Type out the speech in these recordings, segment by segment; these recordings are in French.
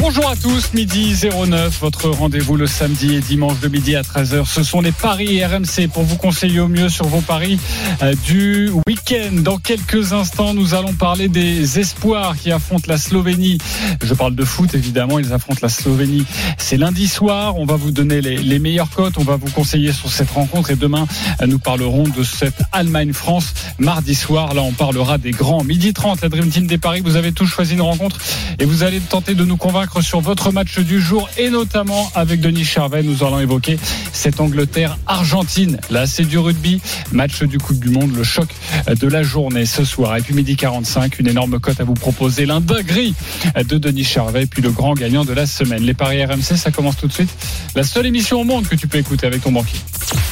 Bonjour à tous, midi 09, votre rendez-vous le samedi et dimanche de midi à 13h. Ce sont les paris RMC pour vous conseiller au mieux sur vos paris euh, du week-end. Dans quelques instants, nous allons parler des espoirs qui affrontent la Slovénie. Je parle de foot, évidemment, ils affrontent la Slovénie. C'est lundi soir, on va vous donner les, les meilleures cotes, on va vous conseiller sur cette rencontre et demain, euh, nous parlerons de cette Allemagne-France. Mardi soir, là, on parlera des grands. Midi 30, la Dream Team des paris, vous avez tous choisi une rencontre et vous allez tenter de nous convaincre sur votre match du jour et notamment avec Denis Charvet. Nous allons évoquer cette Angleterre-Argentine. Là, c'est du rugby, match du Coupe du Monde, le choc de la journée ce soir. Et puis midi 45, une énorme cote à vous proposer, l'indagrie de Denis Charvet, puis le grand gagnant de la semaine. Les paris RMC, ça commence tout de suite. La seule émission au monde que tu peux écouter avec ton banquier.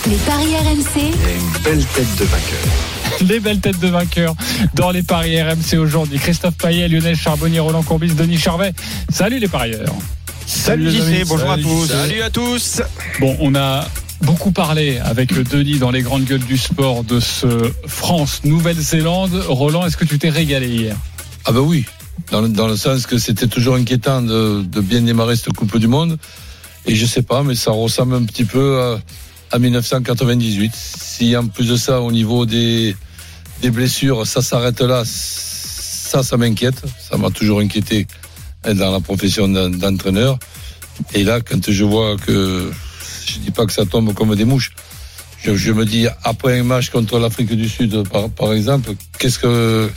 Les paris RMC, une belle tête de vainqueur. Les belles têtes de vainqueurs dans les paris RMC aujourd'hui. Christophe Payet, Lionel Charbonnier, Roland Courbis, Denis Charvet. Salut les parieurs. Salut les amis. JC, bonjour à Salut, tous. Salut. à tous. Bon, on a beaucoup parlé avec Denis dans les grandes gueules du sport de ce France-Nouvelle-Zélande. Roland, est-ce que tu t'es régalé hier? Ah ben oui, dans le, dans le sens que c'était toujours inquiétant de, de bien démarrer cette Coupe du Monde. Et je sais pas, mais ça ressemble un petit peu à, à 1998. Si en plus de ça, au niveau des, des blessures, ça s'arrête là, ça, ça m'inquiète. Ça m'a toujours inquiété hein, dans la profession d'en- d'entraîneur. Et là, quand je vois que, je dis pas que ça tombe comme des mouches, je, je me dis, après un match contre l'Afrique du Sud, par, par exemple, qu'est-ce que,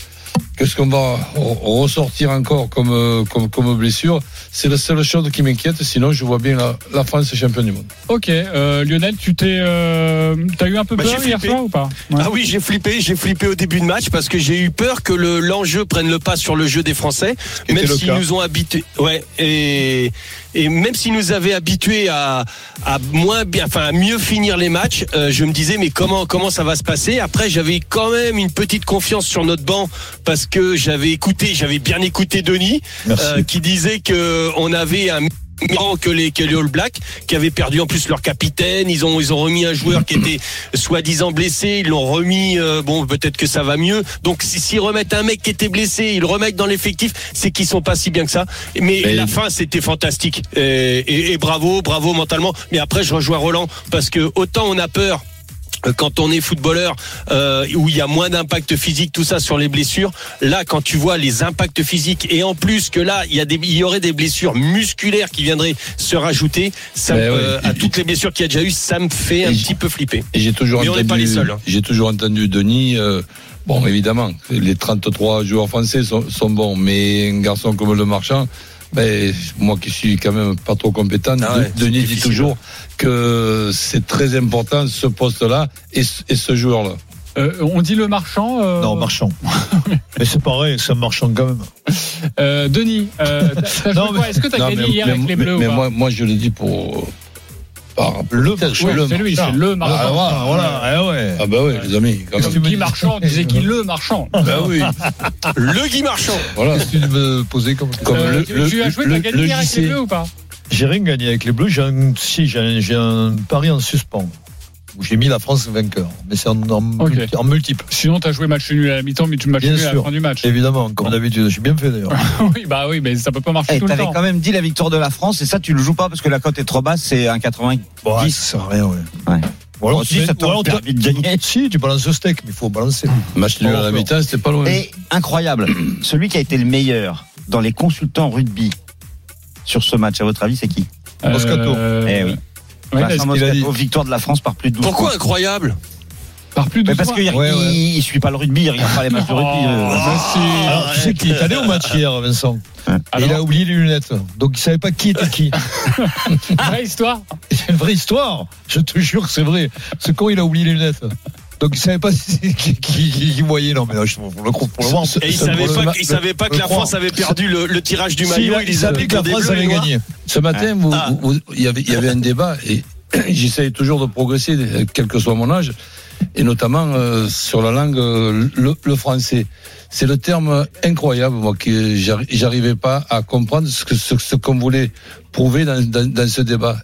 qu'est-ce qu'on va re- ressortir encore comme, euh, comme, comme blessure C'est la seule chose qui m'inquiète. Sinon, je vois bien la, la France championne du monde. Ok, euh, Lionel, tu t'es, euh, t'as eu un peu Bah, peur hier soir ou pas Ouais. Ah oui, j'ai flippé, j'ai flippé au début de match parce que j'ai eu peur que le l'enjeu prenne le pas sur le jeu des Français, même s'ils cas. nous ont habitués. Ouais, et et même s'ils nous avaient habitués à à moins bien, enfin à mieux finir les matchs, euh, je me disais mais comment comment ça va se passer? Après, j'avais quand même une petite confiance sur notre banc parce que j'avais écouté, j'avais bien écouté Denis euh, qui disait que on avait un que les, que les All Blacks qui avaient perdu en plus leur capitaine. Ils ont ils ont remis un joueur qui était soi-disant blessé. Ils l'ont remis euh, bon peut-être que ça va mieux. Donc si- s'ils remettent un mec qui était blessé ils le remettent dans l'effectif c'est qu'ils sont pas si bien que ça. Mais la fin c'était fantastique. Et, et- et bravo bravo mentalement. Mais après je rejoins Roland parce que autant on a peur quand on est footballeur euh, où il y a moins d'impact physique tout ça sur les blessures là quand tu vois les impacts physiques et en plus que là il y a des il y aurait des blessures musculaires qui viendraient se rajouter ça Mais euh, à toutes les blessures qu'il y a déjà eu ça me fait un Et petit peu flipper Et j'ai toujours Mais on n'est entendu, pas les seuls, hein. j'ai toujours entendu Denis. euh, bon, évidemment, les 33 joueurs français sont, sont bons, mais un garçon comme le Marchand, ben, moi qui suis quand même pas trop compétent, Ah ouais, Denis dit toujours que c'est très important ce poste-là et, ce- et ce joueur-là. Euh, on dit le marchand. euh, Non, marchand. Mais c'est pareil, c'est un marchand quand même. euh, Denis, euh, Est-ce que t'as Non, gagné mais- hier mais- avec les mais- Bleus ou mais pas? moi, moi, je le dis pour. Par, Le Ouais, le c'est lui, marchand. c'est le marchand. Ah, voilà, voilà, eh ouais. Ah bah oui, les amis, quand même. Guy Marchand disait qu'il le marchand. Bah oui, le Guy Marchand voilà. Tu me posais comme, Comme Euh, le- tu, le- tu as joué, le- t'as gagné le hier avec les Bleus ou pas? J'ai rien gagné avec les Bleus. J'ai un, si, j'ai un, j'ai un pari en suspens. Où j'ai mis la France vainqueur. Mais c'est en, en, Ok. multi- en multiple. Sinon, t'as joué match nul à la mi-temps, mais tu match nul à la fin du match. Évidemment, comme d'habitude. J'ai bien fait d'ailleurs. oui, bah oui, mais ça peut pas marcher Eh, tout le T'avais temps. quand même dit la victoire de la France et ça tu le joues pas parce que la cote est trop basse, c'est un 80. Bon, Dix. ça sert à rien, ouais. Ouais. Ou alors, Bon, si, tu- ça permis de gagner. Si, tu balances le steak, mais il faut balancer. Match nul à la mi-temps, c'était pas loin. Et incroyable, celui qui a été le meilleur dans les consultants rugby sur ce match, à votre avis, c'est qui? Moscato. Eh oui. Ouais, Vincent Moscato, victoire de la France par plus de 12 pourquoi points. incroyable Par plus de Mais parce qu'il Ouais, ouais. suit pas le rugby, il regarde pas les matchs de rugby. Oh, euh. bah si. Alors, tu sais qu'il est allé au match hier, Vincent. Alors il a oublié les lunettes. Donc il savait pas qui était qui. Vraie histoire. C'est une vraie histoire. Je te jure que c'est vrai. C'est quand il a oublié les lunettes. Donc il savait pas si- qui, qui, qui- qui voyait. Non mais là, je pour le pour le voir. et il savait pas il savait pas que la. France avait perdu le, le tirage du Si, maillot il, il savait que la France avait gagné. Ce matin, vous- Ah. vous- il y avait- il y avait un débat et j'essaye toujours de progresser, quel que soit mon âge. et notamment euh, sur la langue euh, le, le français. C'est le terme incroyable, moi, que j'arri- j'arrivais pas à comprendre ce que ce, ce qu'on voulait prouver dans, dans, dans ce débat.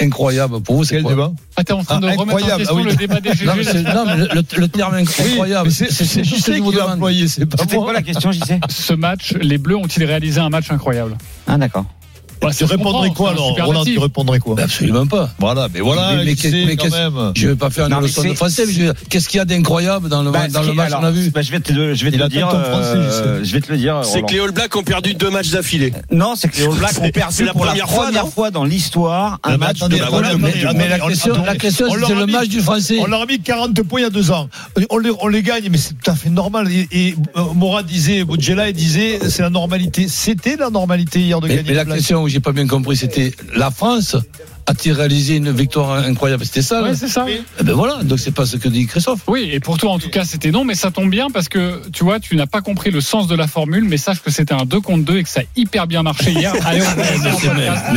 Incroyable pour vous, c'est Quel quoi débat Ah, t'es en train de Ah, remettre en incroyable, question ah oui. le débat des non, non, mais le, le terme inc- incroyable, c'est juste ce que vous employé, c'est pas C'était moi. quoi la question, j'y sais Ce match, les Bleus ont-ils réalisé un match incroyable? Ah, d'accord. Bah, Tu répondrais quoi alors. Roland, tu répondrais quoi Absolument pas. Voilà, mais voilà, Mais- mais quand même. Je vais pas faire une Non, leçon de français, mais je veux dire, qu'est-ce qu'il y a d'incroyable dans le, Bah, dans le match qu'on a vu bah, je vais te, le- je vais te Il le a dire. euh, je vais te le dire. C'est que les All Blacks ont perdu deux matchs d'affilée. Non, c'est que les All Blacks ont perdu c'est la pour la première fois, dans l'histoire un match de. Mais la on- question, c'est le match du français. On leur a mis 40 points il y a deux ans. On les, gagne, mais c'est tout à fait normal. Et, euh, Mourad disait, Boudjela disait, c'est la normalité. C'était la normalité hier de gagner. mais la question j'ai pas bien compris, c'était la France a-t-il réalisé une victoire incroyable? C'était ça Ouais, là c'est ça. Eh ben voilà, donc c'est pas ce que dit Christophe. Oui, et pour toi, en tout cas, c'était non, mais ça tombe bien parce que tu vois, tu n'as pas compris le sens de la formule, mais sache que c'était un 2 contre 2 et que ça a hyper bien marché hier. Allez, on va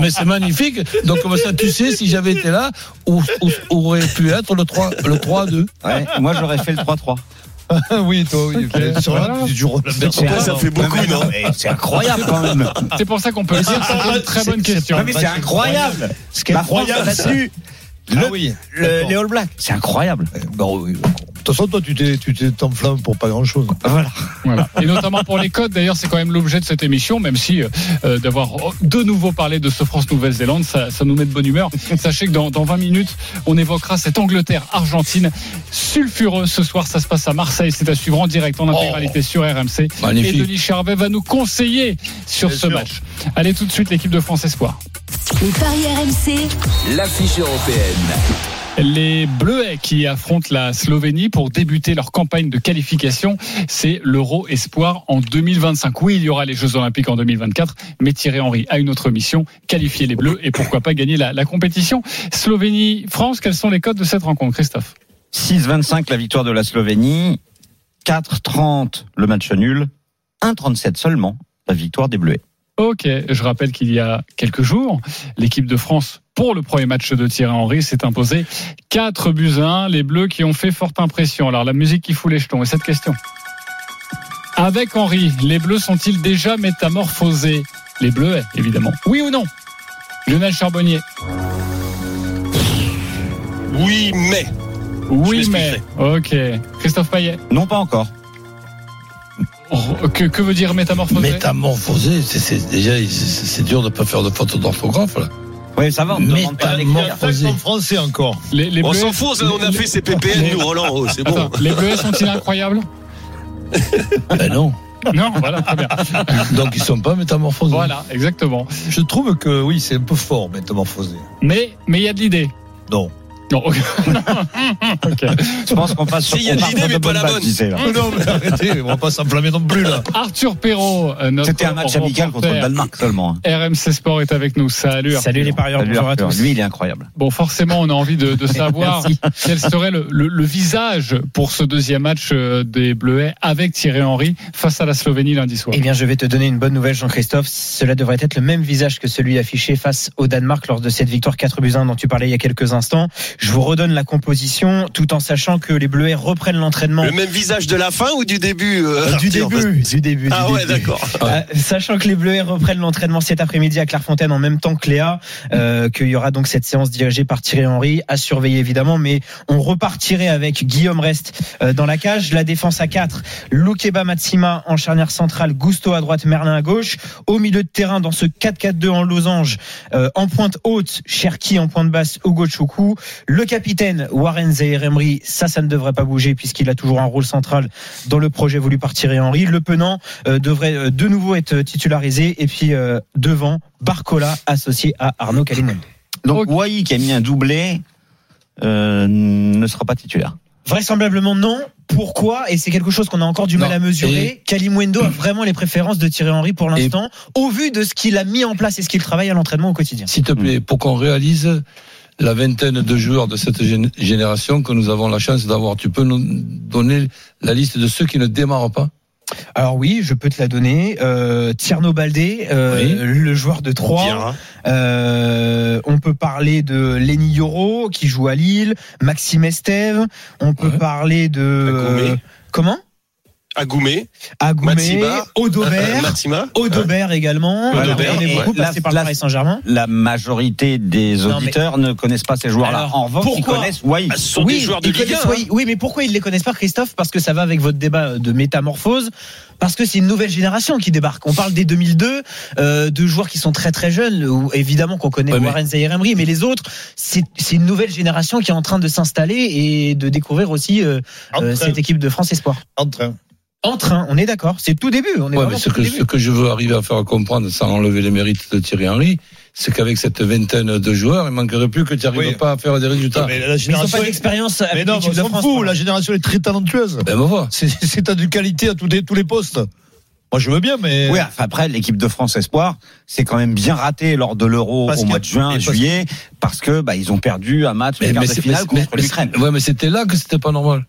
Mais c'est- magnifique. Donc comme ça, tu sais, si j'avais été là, où, où- où aurait pu être le 3 le 3-2. Ouais, moi, j'aurais fait le 3-3. oui, toi, oui. Ok, Sur voilà. la, du rôle. Toi, ça fait beaucoup, non C'est incroyable quand même. C'est pour ça qu'on peut le dire, c'était une très bonne question. Non, mais c'est incroyable. Ce qui est incroyable, battu Ah le- oui. le- les All Blacks. C'est incroyable. Bon, oui, d'accord. De toute façon, toi, tu t'enflammes pour pas grand chose. Voilà. Voilà. Et notamment pour les codes, d'ailleurs, c'est quand même l'objet de cette émission, même si euh, d'avoir de nouveau parlé de ce France-Nouvelle-Zélande, ça, ça nous met de bonne humeur. Sachez que dans, dans 20 minutes, on évoquera cette Angleterre-Argentine sulfureuse. Ce soir, ça se passe à Marseille. C'est à suivre en direct, en intégralité sur RMC. Et Magnifique. Denis Charvet va nous conseiller sur Bien ce sûr. match. Allez, tout de suite, l'équipe de France Espoir. Les paris RMC, L'affiche européenne. Les Bleuets qui affrontent la Slovénie pour débuter leur campagne de qualification, c'est l'Euro Espoir en 2025. Oui, il y aura les Jeux Olympiques en 2024, mais Thierry Henry a une autre mission, qualifier les Bleus et pourquoi pas gagner la, compétition. Slovénie-France, quels sont les codes de cette rencontre, Christophe? 6-25 la victoire de la Slovénie. 4-30 le match nul. 1-37 seulement la victoire des Bleus. Ok, je rappelle qu'il y a quelques jours, l'équipe de France, pour le premier match de Thierry Henry, s'est imposée 4 buts à 1. Les Bleus qui ont fait forte impression. Alors, la musique qui fout les jetons. Et cette question Avec Henry, les Bleus sont-ils déjà métamorphosés? Les Bleus, évidemment. Oui ou non? Lionel Charbonnier. Oui, mais. Oui, mais. Ok. Christophe Payet. Non, pas encore. Oh, Que, que veut dire métamorphosé? Métamorphosé, c'est- c'est déjà c'est- c'est dur de pas faire de faute d'orthographe là. Oui, ça va, on ne. Métamorphosé. en français encore. les, les On Bleuets- s'en fout, on a fait ses PPN, nous, Roland. oh, c'est bon. Attends, les Bleus sont-ils incroyables? Ben non. Non, voilà, très bien. Donc ils sont pas métamorphosés. Voilà, exactement. Je trouve que oui, c'est un peu fort, métamorphosé. Mais mais il y a de l'idée. Non. Non, ok. Ok. Je pense qu'on passe sur Si, il y a l'idée, mais pas la bonne. là. non, mais arrêtez, on va pas s'enflammer non plus, là. Arthur Perrault, euh, notre C'était un match amical contre le Danemark seulement. hein. RMC Sport est avec nous. Salut. Arthur. Salut les parieurs, Salut, bonjour à tous. Lui, il est incroyable. Bon, forcément, on a envie de, de savoir quel serait le, le- le visage pour ce deuxième match euh, des Bleuets avec Thierry Henry face à la Slovénie lundi soir. Eh bien, je vais te donner une bonne nouvelle, Jean-Christophe. Cela devrait être le même visage que celui affiché face au Danemark lors de cette victoire 4 buts 1 dont tu parlais il y a quelques instants. Je vous redonne la composition tout en sachant que les Bleuets reprennent l'entraînement. Le même visage de la fin ou du début euh, Euh, du début, du début. Ah du ouais, d'accord. Euh, sachant que les Bleus reprennent l'entraînement cet après-midi à Clairefontaine en même temps que Léa, euh, qu'il y aura donc cette séance dirigée par Thierry Henry à surveiller évidemment, mais on repartirait avec Guillaume Rest euh, dans la cage, la défense à 4, Loukeba Matsima en charnière centrale, Gusto à droite, Merlin à gauche, au milieu de terrain dans ce 4-4-2 en losange, euh, en pointe haute, Cherki en pointe basse, Hugo Choukou, le capitaine Warren Zaire Emery, ça ça ne devrait pas bouger puisqu'il a toujours un rôle central dans le projet voulu par Thierry Henry, le penant euh, devrait euh, de nouveau être titularisé et puis euh, devant Barcola associé à Arnaud Kalimundo. Donc. Wai, qui a mis un doublé, euh, ne sera pas titulaire. Vraisemblablement non. Pourquoi? Et c'est quelque chose qu'on a encore du mal Non. à mesurer. Kalimundo a vraiment les préférences de Thierry Henry pour l'instant, au vu de ce qu'il a mis en place et ce qu'il travaille à l'entraînement au quotidien. S'il te plaît, pour qu'on réalise la vingtaine de joueurs de cette gén- génération que nous avons la chance d'avoir, tu peux nous donner la liste de ceux qui ne démarrent pas? Alors oui, je peux te la donner. Euh, Tierno Baldé, euh, Oui. le joueur de Troyes. Euh, on peut parler de Lenny Yoro qui joue à Lille, Maxime Estève. On peut Ouais. parler de euh, comment? Agoumé, Agoumé, Audobert, Matsima. Audobert également. Audobert, Alors, on est ouais. La- par la- le Paris Saint-Germain. La majorité des Non, mais- auditeurs ne connaissent pas ces joueurs-là. En revanche, ils pourquoi connaissent Wai. Ah, ce sont oui, des joueurs de ils Ligue 1. connaissent, hein. oui, mais pourquoi ils les connaissent pas, Christophe? Parce que ça va avec votre débat de métamorphose. Parce que c'est une nouvelle génération qui débarque. On parle des 2002, euh, de joueurs qui sont très très jeunes. Où, évidemment qu'on connaît Ouais, mais- Warren Zaïre Emery, mais les autres, c'est c'est une nouvelle génération qui est en train de s'installer et de découvrir aussi euh, euh, cette équipe de France Espoir. En train. En train, on est d'accord. C'est tout début. On est Ouais, mais ce que, début. ce que je veux arriver à faire comprendre, sans enlever les mérites de Thierry Henry, c'est qu'avec cette vingtaine de joueurs, il manquerait plus que tu n'arrives Oui. pas à faire des résultats. Mais la Mais ils n'ont génération. pas d'expérience Mais non, l'équipe mais de on s'en France. fout. La génération est très talentueuse. Ben, me vois. C'est c'est à de qualité à tous les, tous les postes. Moi, je veux bien, mais. Oui, enfin, après, l'équipe de France Espoir, c'est quand même bien raté lors de l'Euro au mois de juin, et juillet, parce que bah, ils ont perdu un match de c'est- finale mais- contre mais- l'Ukraine. ouais, mais c'était là que c'était pas normal.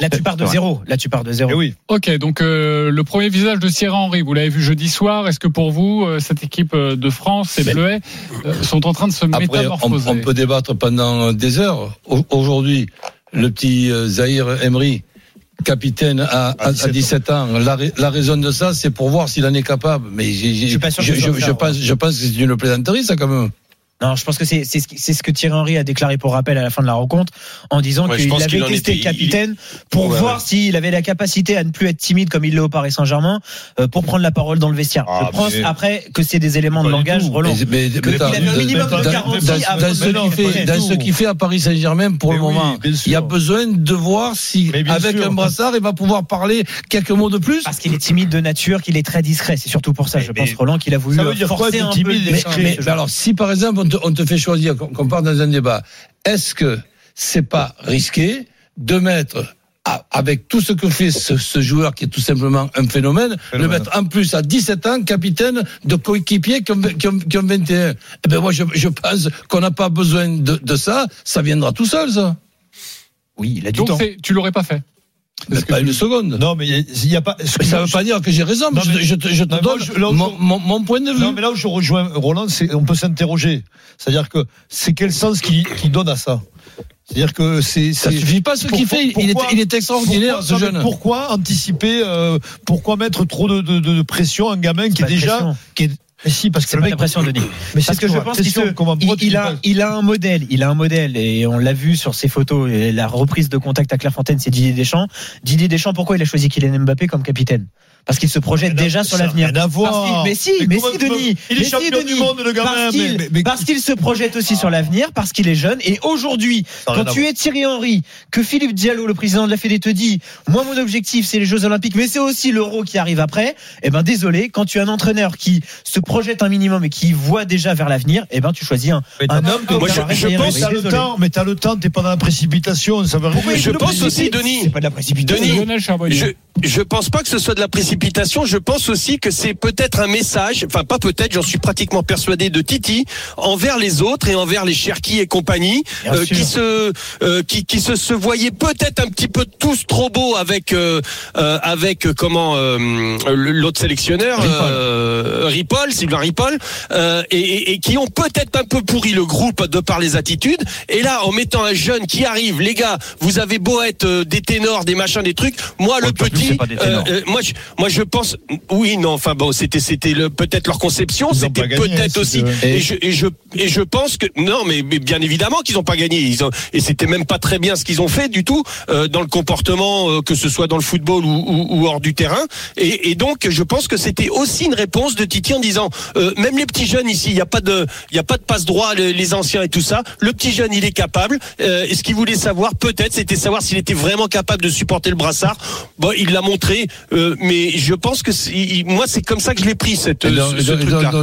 Là, tu pars de zéro. Là, tu pars de zéro. Eh oui. Ok, donc euh, le premier visage de Thierry Henry, vous l'avez vu jeudi soir. Est-ce que pour vous, euh, cette équipe euh, de France, ces Bleuets, euh, sont en train de se Après, on, métamorphoser on peut débattre pendant des heures. Au- Aujourd'hui, le petit Zahir Emery, capitaine à, à- à 17 ans, la, ra- la raison de ça, c'est pour voir s'il en est capable. Mais j'ai- j'ai- suis pas sûr je, pense, je pense que c'est une plaisanterie, ça, quand même. Non, je pense que c'est c'est ce, qui- c'est ce que Thierry Henry a déclaré pour rappel à la fin de la rencontre en disant Ouais, qu'il avait testé était- capitaine pour Ouais, voir ouais. s'il avait la capacité à ne plus être timide comme il l'est au Paris Saint-Germain euh, pour prendre la parole dans le vestiaire. Ah, je pense mais- après que c'est des éléments de langage. Roland. Mais- mais- mais il attends, avait un dans- minimum de garantie dans- ce qu'il fait, Paris. dans ce qu'il fait à Paris Saint-Germain pour Mais le moment, il y a besoin de voir si, avec sûr. un brassard, il va pouvoir parler quelques mots de plus. Parce qu'il est timide de nature, qu'il est très discret. C'est surtout pour ça, je pense, Roland, qu'il a voulu forcer un timide peu Mais, alors, si par exemple on te, on te fait choisir, qu'on part dans un débat, est-ce que c'est pas risqué de mettre avec tout ce que fait ce, ce joueur qui est tout simplement un phénomène, Phénomène. le mettre en plus à 17 ans capitaine de coéquipiers qui ont, qui ont- qui ont 21. Eh ben moi je, je pense qu'on n'a pas besoin de, de ça, ça viendra tout seul ça. Oui, il a du Donc temps. tu l'aurais pas fait. Mais pas une seconde. Non, mais il n'y a pas. ce que Mais ça je- veut pas dire que j'ai raison, mais Non, mais- je, je te, je te Non, donne je- là mon, je- mon- mon point de vue. Non, mais là où je rejoins Roland, c'est on peut s'interroger. C'est-à-dire que c'est quel sens qu'il qu'il donne à ça? C'est-à-dire que c'est. ça suffit pas ce qu'il Pourquoi- fait, il est, il est extraordinaire pourquoi, ce jeune. Pourquoi anticiper euh, Pourquoi mettre trop de, de, de pression à un gamin qui Pas est déjà. Qui est, mais si, parce que C'est le mec. l'impression, Denis. Mais Parce c'est que je pense qu'il il, il a, il a un modèle, il a un modèle et on l'a vu sur ses photos. Et la reprise de contact à Clairefontaine, c'est Didier Deschamps. Didier Deschamps, pourquoi il a choisi Kylian Mbappé comme capitaine? Parce qu'il se projette Mais déjà sur l'avenir. Mais si, Mais mais, si, Denis. Il est mais si, champion du Denis. monde, le gamin, Parce qu'il se projette aussi sur l'avenir, parce qu'il est jeune. Et aujourd'hui, quand tu es Thierry Henry, que Philippe Diallo, le président de la Fédé, te dit, moi, mon objectif, c'est les Jeux Olympiques, mais c'est aussi l'Euro qui arrive après. Eh ben, désolé, quand tu as un entraîneur qui se projette un minimum et qui voit déjà vers l'avenir, eh ben, tu choisis un, homme comme Moi, je- je pense. T'as le Désolé. temps, mais t'as le temps, t'es pas dans la précipitation, ça veut rien Pourquoi dire. je pense aussi, Denis. C'est pas de la précipitation. Denis. Je, je pense pas que ce soit de la précipitation. Je pense aussi que c'est peut-être un message, enfin pas peut-être, j'en suis pratiquement persuadé de Titi envers les autres et envers les Cherki et compagnie, euh, qui se, euh, qui, qui se, se voyaient peut-être un petit peu tous trop beaux avec, euh, euh, avec euh, comment euh, l'autre sélectionneur, Ripoll. euh, Sylvain Ripoll, euh, et, et- et qui ont peut-être un peu pourri le groupe de par les attitudes. Et là, en mettant un jeune qui arrive, les gars, vous avez beau être des ténors, des machins, des trucs. Moi, le Oh, petit, c'est pas des ténors. euh, moi, je, moi, je pense, oui, non, enfin bon, c'était, c'était le, peut-être leur conception, c'était peut-être aussi, et je, et je, et je pense que, non, mais, mais bien évidemment qu'ils ont pas gagné, ils ont, et c'était même pas très bien ce qu'ils ont fait du tout euh, dans le comportement, euh, que ce soit dans le football ou, ou, ou hors du terrain. Et, et donc, je pense que c'était aussi une réponse de Titi en disant, euh, même les petits jeunes ici, il y a pas de, il y a pas de passe droit, les, les anciens et tout ça. Le petit jeune, il est capable. Euh, et ce qu'il voulait savoir, peut-être, c'était savoir s'il était vraiment capable de supporter le brassard. Bon, il l'a montré, euh, mais je pense que il- moi, c'est comme ça que je l'ai pris cette, ce, ce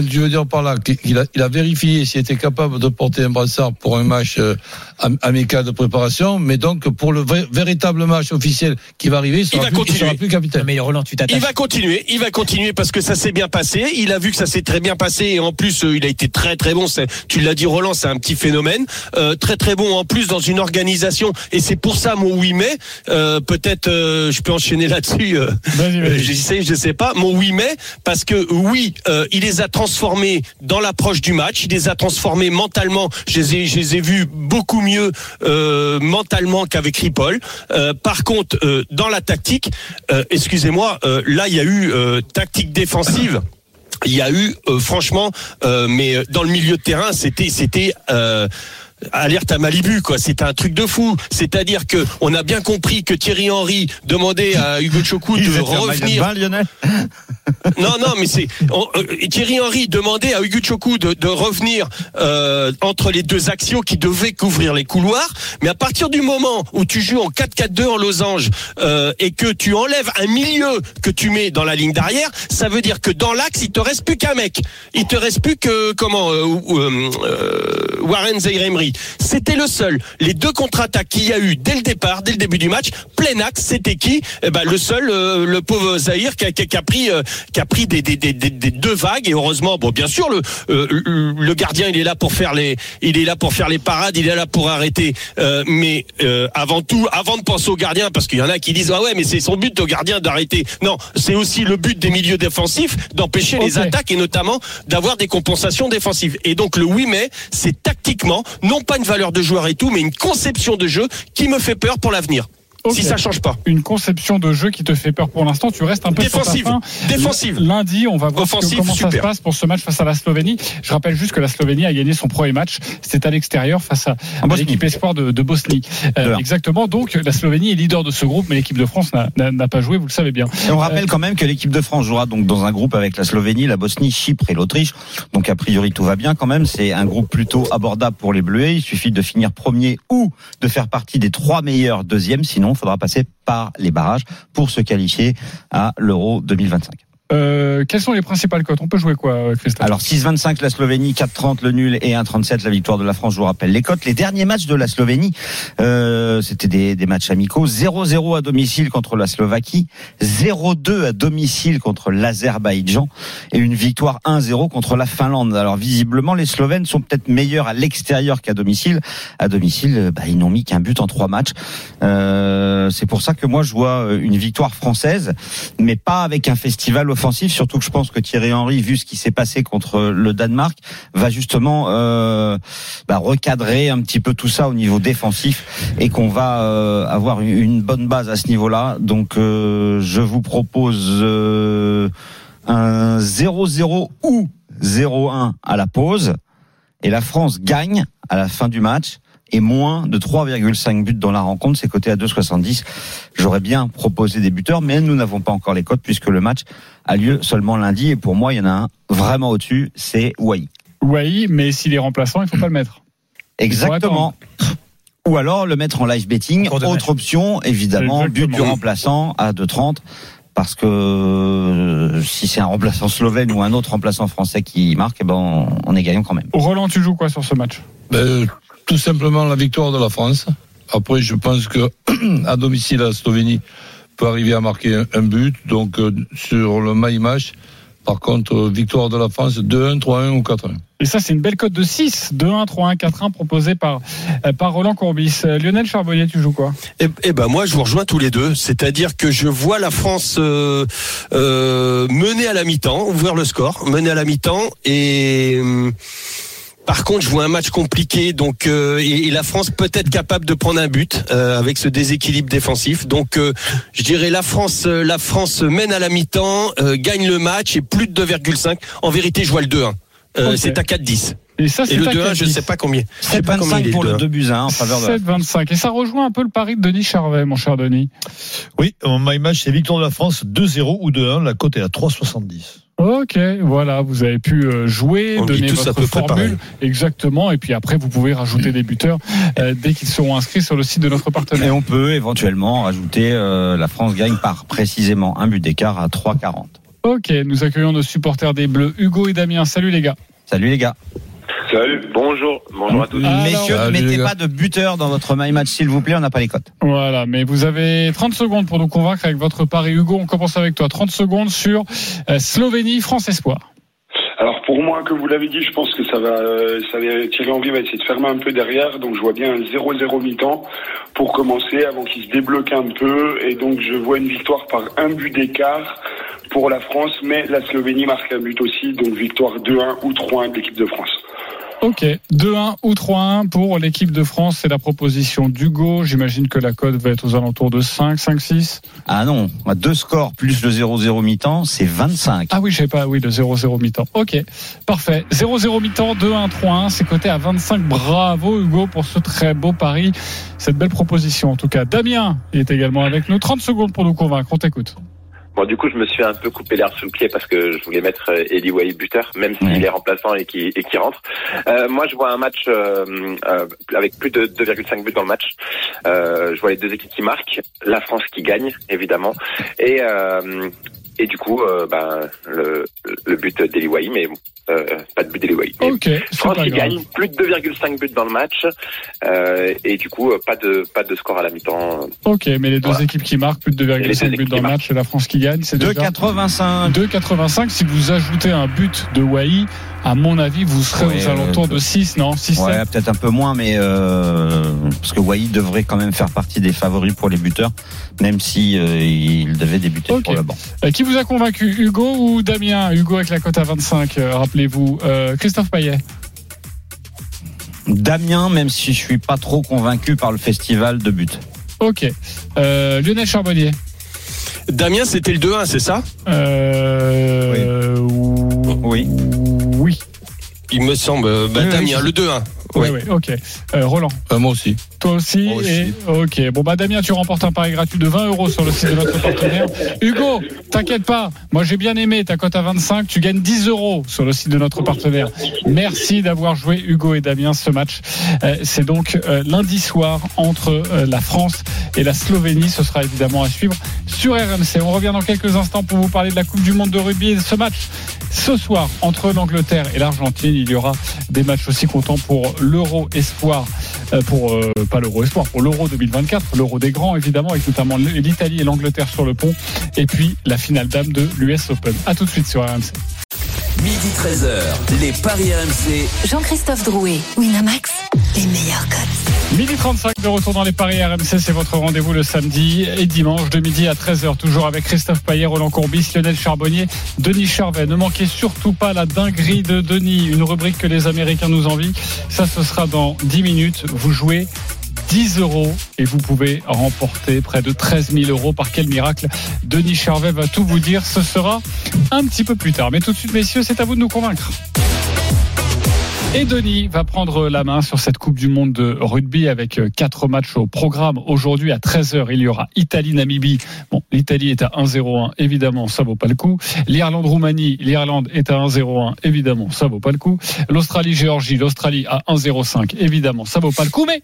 je veux dire par là qu'il a, il a vérifié s'il était capable de porter un brassard pour un match euh, am- amical de préparation, mais donc pour le vrai- véritable match officiel qui va arriver, il sera, va plus, il continuer. sera plus capitaine. Mais Roland, tu Il va continuer, il va continuer parce que ça s'est bien passé. Il a vu que ça s'est très bien passé et en plus euh, il a été très très bon. Tu l'as dit Roland, c'est un petit phénomène, Euh, très très bon en plus dans une organisation et c'est pour ça mon oui mais euh, peut-être euh, je peux enchaîner là là-dessus. euh, euh, vas-y. je sais, je sais pas. Mon oui mais parce que oui, euh, il les a transformés dans l'approche du match. Il les a transformés mentalement. Je les ai, je les ai vus beaucoup mieux euh, mentalement qu'avec Ripoll. Euh, par contre, dans la tactique, excusez-moi, là il y a eu tactique défensive. Il y a eu euh, franchement, euh, mais dans le milieu de terrain, c'était c'était euh, alerte à Malibu quoi. C'était un truc de fou. C'est-à-dire que on a bien compris que Thierry Henry demandait à Hugo Choukou Ils de revenir. bain, Lionel Non, non, mais c'est euh, Thierry Henry demandait à Hugo Choukou de, de revenir euh, entre les deux axios qui devaient couvrir les couloirs. Mais à partir du moment où tu joues en 4-4-2 en losange euh, et que tu enlèves un milieu que tu mets dans la ligne d'arrière, ça veut dire que dans l'axe il te reste plus qu'un mec. Il te reste plus que comment euh, euh, euh, C'était le seul. Les deux contre-attaques qu'il y a eu dès le départ, dès le début du match, plein axe, c'était qui? Eh ben le seul, euh, le pauvre Zahir qui a, qui pris, euh, qui a pris des, des, des, des- des deux vagues et heureusement, bon bien sûr le, euh, le gardien il est là pour faire les, il est là pour faire les parades, il est là pour arrêter. Euh, mais avant tout, avant de penser au gardien, parce qu'il y en a qui disent ah ouais mais c'est son but au gardien d'arrêter. Non, c'est aussi le but des milieux défensifs d'empêcher les attaques et notamment d'avoir des compensations défensives. Et donc le oui mais c'est tactiquement non pas une valeur de joueur et tout, mais une conception de jeu qui me fait peur pour l'avenir. Si ça change pas. Une conception de jeu qui te fait peur pour l'instant. Tu restes un peu Défensive. sur ta fin. Défensive. Lundi, on va voir Offensive, comment ça se passe pour ce match face à la Slovénie. Je rappelle juste que la Slovénie a gagné son premier match. C'était à l'extérieur face à, l'équipe espoir de, de Bosnie. Euh, exactement. Donc la Slovénie est leader de ce groupe, mais l'équipe de France n'a- pas joué. Vous le savez bien. Et on rappelle quand même que l'équipe de France jouera donc dans un groupe avec la Slovénie, la Bosnie, Chypre et l'Autriche. Donc a priori tout va bien quand même. C'est un groupe plutôt abordable pour les Bleuets. Il suffit de finir premier ou de faire partie des trois meilleurs deuxièmes. Sinon, il faudra passer par les barrages pour se qualifier à l'Euro 2025. Euh, quelles sont les principales cotes? On peut jouer quoi, euh, Christophe? Alors 6,25 la Slovénie, 4,30 le nul et 1,37 la victoire de la France. Je vous rappelle les cotes. Les derniers matchs de la Slovénie, euh, c'était des, des matchs amicaux. 0-0 à domicile contre la Slovaquie, 0-2 à domicile contre l'Azerbaïdjan et une victoire 1-0 contre la Finlande. Alors visiblement, les Slovènes sont peut-être meilleurs à l'extérieur qu'à domicile. À domicile, euh, bah, ils n'ont mis qu'un but en trois matchs. Euh, C'est pour ça que moi je vois une victoire française, mais pas avec un festival offensif. Surtout que je pense que Thierry Henry, vu ce qui s'est passé contre le Danemark, va justement euh, bah, recadrer un petit peu tout ça au niveau défensif et qu'on va euh, avoir une- bonne base à ce niveau-là. Donc euh, je vous propose euh, un 0-0 ou 0-1 à la pause et la France gagne à la fin du match et moins de 3,5 buts dans la rencontre, c'est coté à 2,70. J'aurais bien proposé des buteurs, mais nous n'avons pas encore les cotes puisque le match a lieu seulement lundi. Et pour moi, il y en a un vraiment au-dessus, c'est Wai. Oui, mais s'il est remplaçant, il faut pas le mettre. Exactement. Ou alors le mettre en live betting. Autre option, évidemment, but du remplaçant à 2,30. Parce que euh, si c'est un remplaçant slovène ou un autre remplaçant français qui marque, eh ben on, on est gagnant quand même. Roland, tu joues quoi sur ce match? Ben, tout simplement la victoire de la France. Après, je pense que à domicile, la Slovénie peut arriver à marquer un, un but. Donc, euh, sur le my match, par contre, euh, victoire de la France, 2-1, 3-1 ou 4-1. Et ça, c'est une belle cote de 6, 2-1, 3-1, 4-1 proposée par, euh, par Roland Courbis. Lionel Charbonnier, tu joues quoi? Eh, eh ben moi je vous rejoins tous les deux, c'est-à-dire que je vois la France euh, euh, mener à la mi-temps, ouvrir le score, mener à la mi-temps et hum, par contre je vois un match compliqué donc euh, et, et la France peut être capable de prendre un but euh, avec ce déséquilibre défensif donc euh, je dirais la France euh, la France mène à la mi-temps, euh, gagne le match et plus de 2,5. En vérité je vois le 2-1. Euh, Ok. C'est à 4-10. Et ça, Et c'est le à 2-1 je 4-10. sais pas combien. Je sais pas combien il 7,25 est pour le le 2-1. 2 buts à 1 en faveur de la 7-25. Et ça rejoint un peu le pari de Denis Charvet, mon cher Denis. Oui, mon my match, c'est victoire de la France 2-0 ou 2-1. La cote est à 3,70. Ok, voilà, vous avez pu euh, jouer, On donner votre formule, exactement, et puis après vous pouvez rajouter des buteurs euh, dès qu'ils seront inscrits sur le site de notre Et partenaire. on peut éventuellement rajouter euh, la France gagne par précisément un but d'écart à 3,40. Ok, nous accueillons nos supporters des Bleus, Hugo et Damien. Salut les gars. Salut les gars. Salut, bonjour, bonjour à tous. Alors- Messieurs, ne mettez pas de buteur dans votre my match s'il vous plaît, on n'a pas les cotes. Voilà, mais vous avez 30 secondes pour nous convaincre avec votre pari. Hugo, on commence avec toi. 30 secondes sur euh, Slovénie, France Espoir. Alors Pour moi, comme vous l'avez dit, je pense que ça va, euh, ça va, Thierry Henry va essayer de fermer un peu derrière, donc je vois bien un 0-0 mi-temps pour commencer avant qu'il se débloque un peu, et donc je vois une victoire par un but d'écart pour la France, mais la Slovénie marque un but aussi, donc victoire 2-1 ou 3-1 de l'équipe de France. Ok, 2-1 ou 3-1 pour l'équipe de France, c'est la proposition d'Hugo. J'imagine que la cote va être aux alentours de 5, 5-6. Ah non, deux scores plus le 0-0 mi-temps, c'est 25. Ah oui, je sais pas, oui, le 0-0 mi-temps. Ok, parfait. 0-0 mi-temps, 2-1, 3-1, c'est coté à 25. Bravo Hugo pour ce très beau pari, cette belle proposition en tout cas. Damien est également avec nous. 30 secondes pour nous convaincre, on t'écoute. Bon, du coup, je me suis un peu coupé l'air sous le pied parce que je voulais mettre euh, Eli Wahi buteur, même s'il est remplaçant et qui et qui rentre. Euh, moi, je vois un match euh, euh, avec plus de 2,5 buts dans le match. Euh, je vois les deux équipes qui marquent, la France qui gagne, évidemment, et euh, et du coup, euh, ben, le, le but d'Eli Wahi, mais euh, pas de but d'Eli Wahi. Ok, c'est France qui gagne, plus de 2,5 buts dans le match, euh, et du coup, euh, pas de pas de score à la mi-temps. Ok, mais les deux Voilà. équipes qui marquent plus de Et les 2,5 deux buts dans le match et la France qui gagne, c'est déjà 2,85. 2,85. Si vous ajoutez un but de Wai, à mon avis, vous serez Ouais, aux alentours euh, de 6, non 6, Ouais, peut-être un peu moins, mais euh, parce que Wai devrait quand même faire partie des favoris pour les buteurs, même si euh, il devait débuter Ok. pour le banc. Euh, Qui vous a convaincu, Hugo ou Damien? Hugo avec la cote à 25, euh, rappelez-vous. Euh, Christophe Payet Damien, même si je suis pas trop convaincu par le festival de buts. Ok. Euh, Lionel Charbonnier Damien, c'était le 2-1, c'est ça? Euh, Oui. Oui. Il me semble. Oui, oui, Damien, c'est- le 2-1. Oui, Oui. ok. Euh, Roland Euh, moi aussi. Toi aussi, Moi aussi. et ok. Bon bah Damien, tu remportes un pari gratuit de 20 euros sur le site de notre partenaire. Hugo, t'inquiète pas. Moi j'ai bien aimé ta cote à 25. Tu gagnes 10 euros sur le site de notre partenaire. Merci d'avoir joué Hugo et Damien ce match. Euh, C'est donc euh, lundi soir entre euh, la France et la Slovénie. Ce sera évidemment à suivre sur RMC. On revient dans quelques instants pour vous parler de la Coupe du Monde de rugby et de ce match. Ce soir, entre l'Angleterre et l'Argentine, il y aura des matchs aussi comptants pour l'Euro Espoir, euh, pour euh, pas l'Euro Espoir, pour l'Euro 2024, l'Euro des grands évidemment, avec notamment l'Italie et l'Angleterre sur le pont, et puis la finale dame de l'US Open. À tout de suite sur RMC. Midi 13h, les Paris RMC. Jean-Christophe Drouet, Winamax, les meilleurs codes. Midi 35 de retour dans les paris RMC, c'est votre rendez-vous le samedi et dimanche de midi à 13h, toujours avec Christophe Payet, Roland Courbis, Lionel Charbonnier, Denis Charvet. Ne manquez surtout pas la dinguerie de Denis, une rubrique que les Américains nous envient. Ça, ce sera dans 10 minutes. Vous jouez 10 euros et vous pouvez remporter près de 13 000 euros. Par quel miracle Denis Charvet va tout vous dire. Ce sera un petit peu plus tard. Mais tout de suite, messieurs, c'est à vous de nous convaincre. Et Denis va prendre la main sur cette Coupe du Monde de rugby avec euh, quatre matchs au programme. Aujourd'hui à 13h, il y aura Italie-Namibie. Bon, l'Italie est à 1-0-1, évidemment, ça vaut pas le coup. L'Irlande-Roumanie, l'Irlande est à 1-0-1, évidemment, ça vaut pas le coup. L'Australie-Géorgie, l'Australie à 1-0-5, évidemment, ça vaut pas le coup. Mais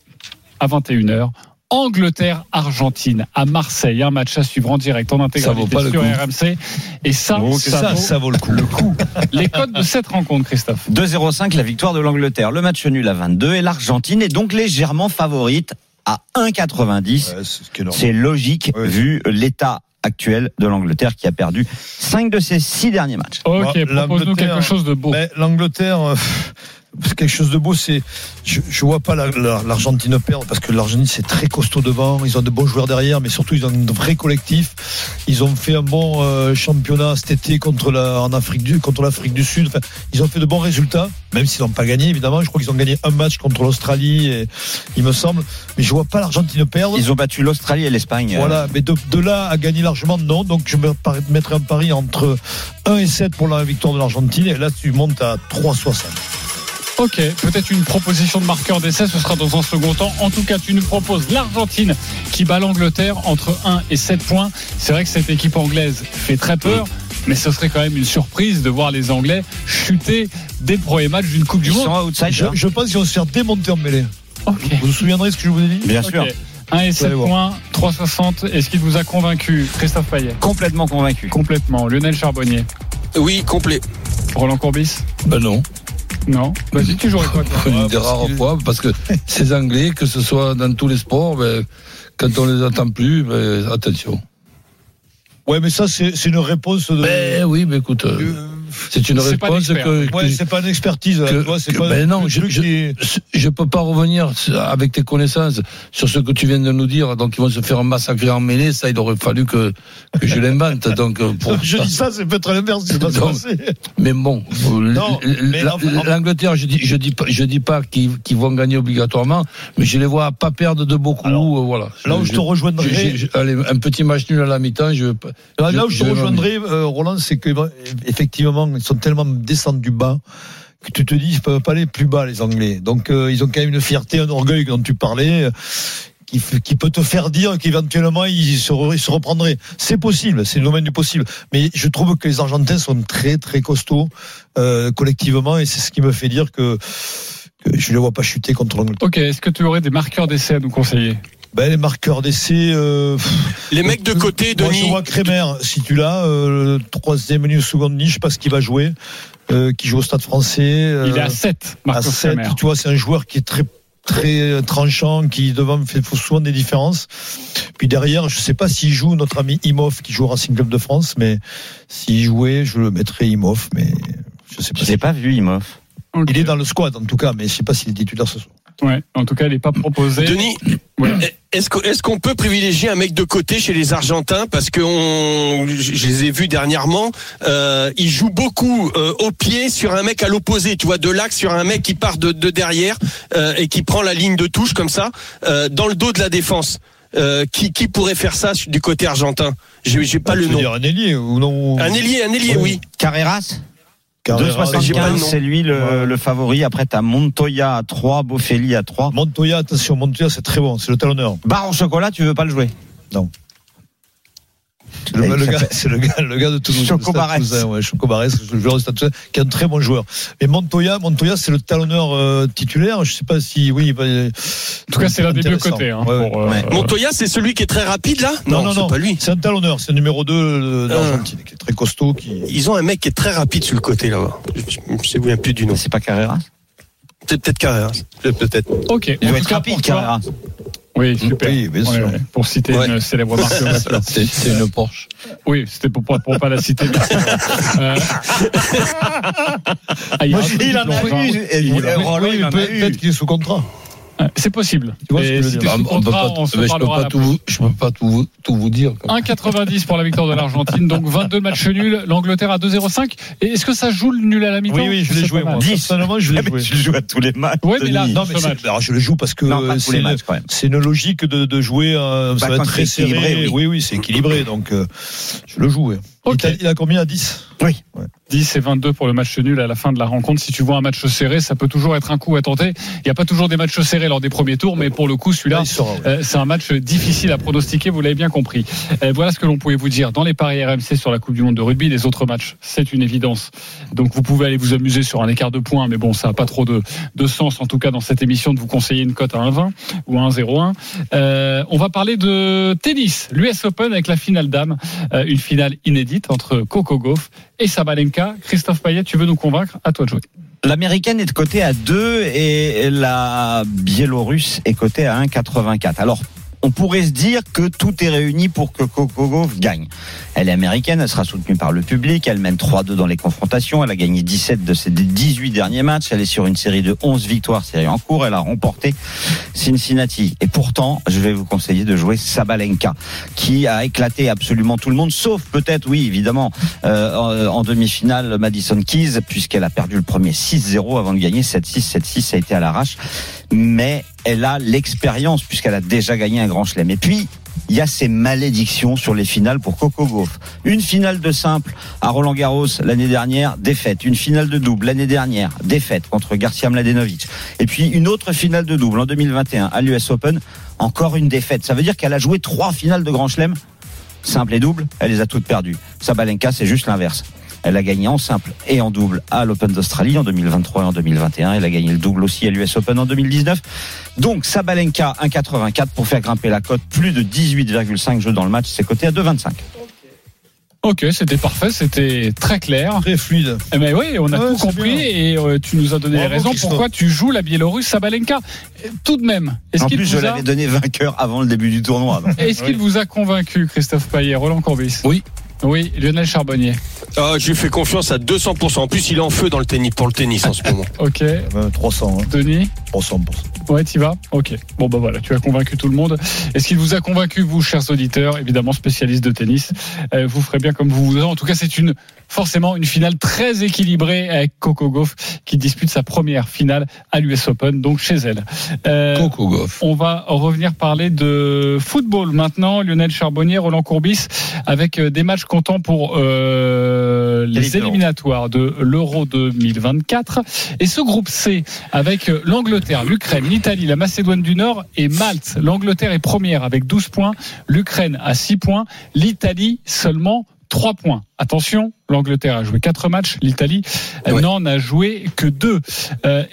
à 21h, Angleterre-Argentine à Marseille, un match à suivre en direct en intégralité sur coup. RMC. Et ça, Oh, ça, ça, vaut ça vaut le coup. le coup. Les codes de cette rencontre, Christophe. 2-0-5, la victoire de l'Angleterre. Le match nul à 22 et l'Argentine est donc légèrement favorite à 1,90. Ouais, c'est ce logique Ouais. vu l'état actuel de l'Angleterre qui a perdu 5 de ses 6 derniers matchs. Ok, Bah, propose-nous l'Angleterre, quelque chose de beau. Mais l'Angleterre, euh, quelque chose de beau. C'est, je, je vois pas la- la- l'Argentine perdre parce que l'Argentine c'est très costaud devant. Ils ont de bons joueurs derrière, mais surtout ils ont un vrai collectif. Ils ont fait un bon euh, championnat cet été contre la, en Afrique du, contre l'Afrique du Sud. Enfin, ils ont fait de bons résultats, même s'ils n'ont pas gagné évidemment. Je crois qu'ils ont gagné un match contre l'Australie, il me semble. Mais je vois pas l'Argentine perdre. Ils ont battu l'Australie et l'Espagne. Voilà, mais de, de là à gagner largement, non. Donc je me mettrai un pari entre 1 et 7 pour la victoire de l'Argentine. Et là, tu montes à 3,60. Ok, peut-être une proposition de marqueur d'essai, ce sera dans un second temps. En tout cas, tu nous proposes l'Argentine qui bat l'Angleterre entre 1 et 7 points. C'est vrai que cette équipe anglaise fait très peur. Mais ce serait quand même une surprise de voir les Anglais chuter dès le premier match d'une Coupe du Ils Monde. sont outsiders. Je, je pense qu'ils vont se faire démonter en mêlée. Ok. Vous vous souviendrez ce que je vous ai dit Bien sûr. 1 et 7 allez voir. points, 3,60. Est-ce qu'il vous a convaincu, Christophe Payet? Complètement convaincu. Complètement. Lionel Charbonnier? Oui, complet. Roland Courbis? Ben non. Non. Vas-y, tu jouerais quoi toi Une des rares fois, parce que ces Anglais, que ce soit dans tous les sports, ben, quand on les attend plus, ben, attention. Ouais, mais ça, c'est c'est une réponse de. Ben oui, mais écoute, euh, Euh, C'est une réponse que, que- Ouais, c'est pas une expertise. que- que- pas ben non, je, je, qui est- je peux pas revenir avec tes connaissances sur ce que tu viens de nous dire. Donc ils vont se faire massacrer en mêlée. Ça, il aurait fallu que, que je l'invente. Donc pour Je dis ça, c'est peut-être l'inverse. Mais bon, l'Angleterre, je dis, je dis pas, je dis pas qu'ils qu'ils vont gagner obligatoirement, mais je les vois pas perdre de beaucoup. Alors, euh, voilà. Là où je te rejoindrai, allez, un petit match nul à la mi-temps, je. Là, où je te rejoindrai, euh, Roland, c'est que effectivement, ils sont tellement descendus bas que tu te dis, ils peuvent pas aller plus bas, les Anglais. Donc, euh, ils ont quand même une fierté, un orgueil dont tu parlais. euh, Qui, peut te faire dire qu'éventuellement ils se, re- ils se reprendraient. C'est possible, c'est le domaine du possible. Mais je trouve que les Argentins sont très très costauds euh, collectivement et c'est ce qui me fait dire que, que je ne les vois pas chuter contre l'Angleterre. Ok, est-ce que tu aurais des marqueurs d'essai à nous conseiller? Ben, les marqueurs d'essai. Euh, Les mecs de côté, Moi, je Denis. vois Kremer, si tu l'as, euh, le troisième ligne seconde niche, je sais pas ce qu'il va jouer, euh, qui joue au Stade Français. euh, Il est à 7, à Marco 7, Kremer. tu vois, c'est un joueur qui est très très tranchant, qui devant fait souvent des différences. Puis derrière, je sais pas s'il joue notre ami Imhoff qui joue au Racing Club de France, mais s'il jouait, je le mettrais Imhoff, mais je sais pas. Je l'ai pas vu, Imhoff. Il est dans le squad en tout cas, mais je sais pas s'il est titulaire ce soir. Ouais, en tout cas, il n'est pas proposé. Denis, Ouais. est-ce qu'on peut privilégier un mec de côté chez les Argentins? Parce que on, je les ai vus dernièrement, euh, ils jouent beaucoup euh, au pied sur un mec à l'opposé, tu vois, de l'axe sur un mec qui part de, de derrière euh, et qui prend la ligne de touche comme ça euh, dans le dos de la défense. Euh, qui, qui pourrait faire ça du côté argentin? J'ai pas Tu le veux nom. dire un ailier ou non? Un ailier, un ailier, oui. Carreras? Carrera, j'ai pas le 2,75, nom. c'est lui le, Ouais. le favori. Après, t'as Montoya à 3, Bofelli à 3. Montoya, attention, Montoya, c'est très bon, c'est le talonneur. Barre en chocolat, tu veux pas le jouer? C'est le, Et gars, c'est le gars, le gars de Toulouse. Choco Barès. Ouais, Choco Barès, le joueur du Stade Toulousain, qui est un très bon joueur. Mais Montoya, Montoya, c'est le talonneur euh, titulaire. Je sais pas si, oui, il va- En tout cas, c'est l'un des deux côtés. Hein, Ouais, ouais. pour, euh. Montoya, c'est celui qui est très rapide là? Non, non, c'est non. pas lui. C'est un talonneur, c'est le numéro 2 d'Argentine, qui est très costaud, qui. Ils ont un mec qui est très rapide sur le côté là-bas. Je me souviens plus du nom. C'est pas Carreras? C'est peut-être Carrera. Peut-être. Ok. Il doit être rapide, Carreras. Oui, super. Oui, bien sûr. Ouais, pour citer Ouais. une célèbre marque de voiture. C'est une Porsche. Oui, c'était pour, pour, pour pas la citer. Euh, ah, il Moi, il il- en a peut- eu. Peut-être qu'il est sous contrat. Euh, C'est possible. Tu vois ce que Et je je peux pas tout vous, je tout vous, dire. quoi. 1,90 pour la victoire de l'Argentine, donc 22 matchs nuls, l'Angleterre à 2,05. Et est-ce que ça joue le nul à la mi-temps Oui, oui, je l'ai joué, moi. 10. Personnellement, je l'ai mais joué. tu le joues à tous les matchs. Ouais, mais là, Non, mais match. alors je le joue parce que c'est une- logique de, de jouer. euh, ça va être très serré. oui. Oui, oui, c'est équilibré. Donc, euh, je le joue. ouais. Il a combien à 10 Oui. 10 et 22 pour le match nul à la fin de la rencontre. Si tu vois un match serré, ça peut toujours être un coup à tenter. Il n'y a pas toujours des matchs serrés lors des premiers tours, mais pour le coup, celui-là, ouais. euh, c'est un match difficile à pronostiquer, vous l'avez bien compris. Euh, voilà ce que l'on pouvait vous dire. Dans les paris RMC sur la Coupe du Monde de rugby, les autres matchs, c'est une évidence. Donc vous pouvez aller vous amuser sur un écart de points, mais bon, ça n'a pas trop de, de sens, en tout cas dans cette émission, de vous conseiller une cote à 1,20 ou à 1,01. Euh, on va parler de tennis, l'US Open avec la finale dame, euh, une finale inédite entre Coco Gauff et Sabalenka. Christophe Payet, tu veux nous convaincre? À toi de jouer. L'américaine est cotée à 2 et la biélorusse est cotée à 1,84. Alors, on pourrait se dire que tout est réuni pour que Coco gagne. Elle est américaine, elle sera soutenue par le public, elle mène 3-2 dans les confrontations, elle a gagné 17 de ses 18 derniers matchs, elle est sur une série de 11 victoires, série en cours, elle a remporté Cincinnati. Et pourtant, je vais vous conseiller de jouer Sabalenka, qui a éclaté absolument tout le monde, sauf peut-être, oui, évidemment, euh, en, en demi-finale, Madison Keys, puisqu'elle a perdu le premier 6-0 avant de gagner 7-6, 7-6, ça a été à l'arrache. Mais elle a l'expérience, puisqu'elle a déjà gagné un grand chelem. Et puis, il y a ces malédictions sur les finales pour Coco Gauff. Une finale de simple à Roland Garros l'année dernière, défaite. Une finale de double l'année dernière, défaite contre Garcia Mladenovic. Et puis une autre finale de double en 2021 à l'US Open, encore une défaite. Ça veut dire qu'elle a joué trois finales de Grand Chelem, simple et double, elle les a toutes perdues. Sabalenka, c'est juste l'inverse. Elle a gagné en simple et en double à l'Open d'Australie en 2023 et en 2021. Elle a gagné le double aussi à l'US Open en 2019. Donc Sabalenka 1,84 pour faire grimper la cote. Plus de 18,5 jeux dans le match. C'est coté à 2,25. Ok, c'était parfait, c'était très clair. Très fluide. Eh ben oui, on a Ouais, tout compris bien. et euh, tu nous as donné Bravo, les raisons pourquoi tu joues la Biélorusse Sabalenka. Tout de même, est-ce En plus, je a... l'avais donné vainqueur avant le début du tournoi. est-ce qu'il vous a convaincu, Christophe Payet, Roland Corbis Oui. Oui, Lionel Charbonnier. Ah, je lui fais confiance à 200%. En plus, il est en feu dans le tennis, pour le tennis en ce moment. Ok. Euh, 300. Hein. Denis 300%. Ouais, t'y vas Ok. Bon, bah voilà, tu as convaincu tout le monde. Est-ce qu'il vous a convaincu, vous, chers auditeurs, évidemment spécialistes de tennis euh, Vous ferez bien comme vous voudrez. En tout cas, c'est une forcément une finale très équilibrée avec Coco Gauff qui dispute sa première finale à l'US Open, donc chez elle. Euh, Coco Gauff. On va revenir parler de football maintenant. Lionel Charbonnier, Roland Courbis, avec euh, des matchs comptant pour euh, les éliminatoires de l'Euro 2024. Et ce groupe C, avec euh, l'Angleterre, l'Ukraine, l'Italie, la Macédoine du Nord et Malte. L'Angleterre est première avec 12 points, l'Ukraine à 6 points, l'Italie seulement 3 points. Attention, l'Angleterre a joué 4 matchs, l'Italie euh, Ouais. n'en a joué que 2.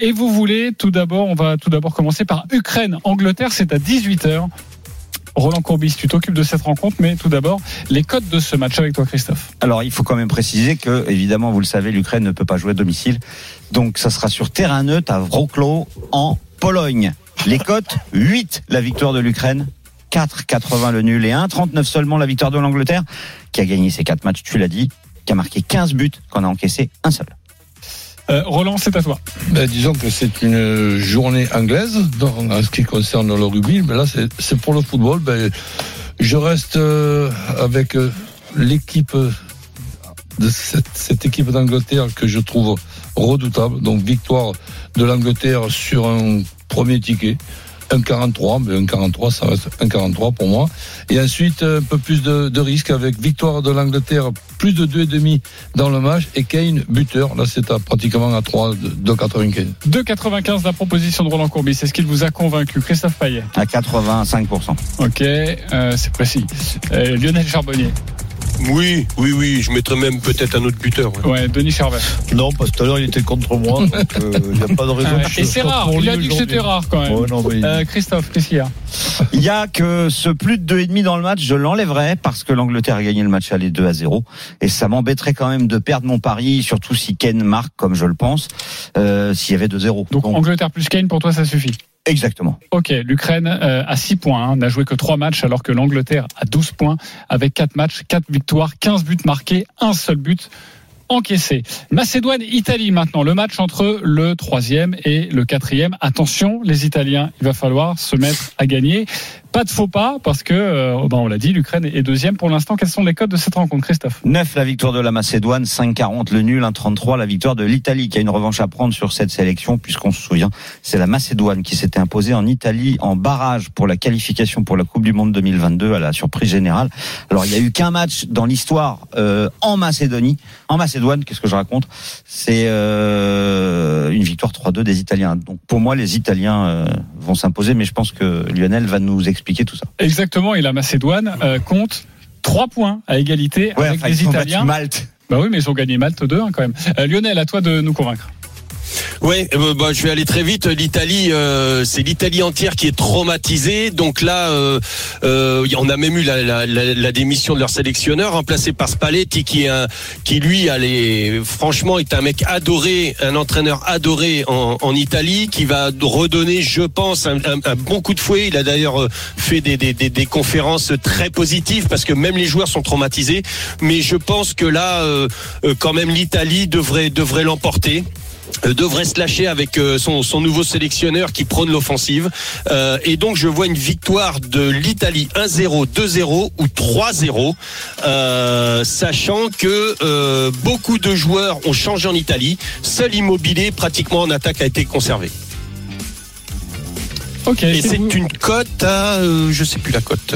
et vous voulez, tout d'abord, on va tout d'abord commencer par Ukraine-Angleterre, c'est à 18h. Roland Courbis, tu t'occupes de cette rencontre, mais tout d'abord, les codes de ce match avec toi, Christophe. Alors, il faut quand même préciser que, évidemment, vous le savez, l'Ukraine ne peut pas jouer à domicile. Donc, ça sera sur terrain neutre à Wrocław, en Pologne. Les cotes 8 la victoire de l'Ukraine, 4,80 le nul et 1,39 seulement la victoire de l'Angleterre, qui a gagné ses 4 matchs, tu l'as dit, qui a marqué 15 buts, qu'on a encaissé un seul. Euh, Roland, c'est à toi. Ben, disons que c'est une journée anglaise dans, en ce qui concerne le rugby. Mais là, c'est c'est pour le football. Ben, je reste euh, avec euh, l'équipe de cette, cette équipe d'Angleterre que je trouve redoutable. Donc victoire de l'Angleterre sur un premier ticket. 1,43, mais 1,43, ça reste 1,43 pour moi. Et ensuite, un peu plus de, de risque avec victoire de l'Angleterre, plus de 2,5 dans le match, et Kane, buteur. Là, c'est à, pratiquement à 3, 2,95. 2,95 la proposition de Roland Courbis. Est-ce qu'il vous a convaincu Christophe Payet? À 85%. Ok, euh, c'est précis. Euh, Lionel Charbonnier. Oui, oui, oui. Je mettrais même peut-être un autre buteur. ouais. Ouais, Denis Charvet. Non, parce que tout à l'heure, il était contre moi. Donc, euh, il n'y a pas de raison Ah, que je et c'est rare, pour il a dit que c'était rare quand même. Ouais, non, mais- Euh, Christophe, qu'est-ce qu'il y a? Il y a que ce plus de 2,5 dans le match, je l'enlèverais parce que l'Angleterre a gagné le match aller 2 à 0. Et ça m'embêterait quand même de perdre mon pari, surtout si Ken marque, comme je le pense, euh, s'il y avait 2-0. Donc Angleterre plus Kane, pour toi, ça suffit? Exactement. Ok, l'Ukraine euh, a 6 points, hein, n'a joué que 3 matchs, alors que l'Angleterre a 12 points, avec 4 matchs, 4 victoires, 15 buts marqués, un seul but encaissé. Macédoine-Italie maintenant, le match entre le troisième et le quatrième. Attention, les Italiens, il va falloir se mettre à gagner. Pas de faux pas, parce que, euh, ben, on l'a dit, l'Ukraine est deuxième pour l'instant. Quels sont les codes de cette rencontre, Christophe 9 la victoire de la Macédoine, 5-40 le nul, 1-33 la victoire de l'Italie qui a une revanche à prendre sur cette sélection puisqu'on se souvient, c'est la Macédoine qui s'était imposée en Italie en barrage pour la qualification pour la Coupe du Monde 2022 à la surprise générale. Alors il y a eu qu'un match dans l'histoire euh, en Macédonie, en Macédoine, qu'est-ce que je raconte? C'est euh, une victoire 3-2 des Italiens. Donc pour moi les Italiens euh, vont s'imposer mais je pense que Lionel va nous expliquer tout ça. Exactement, et la Macédoine euh, compte 3 points à égalité Ouais, avec enfin, les ils ont battu Italiens. Malte. Bah oui, mais ils ont gagné Malte 2 hein, quand même. Euh, Lionel, à toi de nous convaincre. Ouais, euh, bah, je vais aller très vite. L'Italie, euh, c'est l'Italie entière qui est traumatisée. Donc là, euh, euh, on a même eu la, la, la, démission de leur sélectionneur, remplacé par Spalletti, qui est qui lui, allait, franchement, est un mec adoré, un entraîneur adoré en, en Italie, qui va redonner, je pense, un, un- bon coup de fouet. Il a d'ailleurs euh, fait des, des, conférences très positives parce que même les joueurs sont traumatisés. Mais je pense que là, euh, euh, quand même, l'Italie devrait devrait l'emporter euh, devrait se lâcher avec euh, son, son nouveau sélectionneur qui prône l'offensive. Euh, et donc je vois une victoire de l'Italie 1-0, 2-0 ou 3-0, euh, sachant que euh, beaucoup de joueurs ont changé en Italie. Seul immobilier pratiquement en attaque a été conservé. Ok, Et c'est vous. une cote à, euh, je sais plus la cote.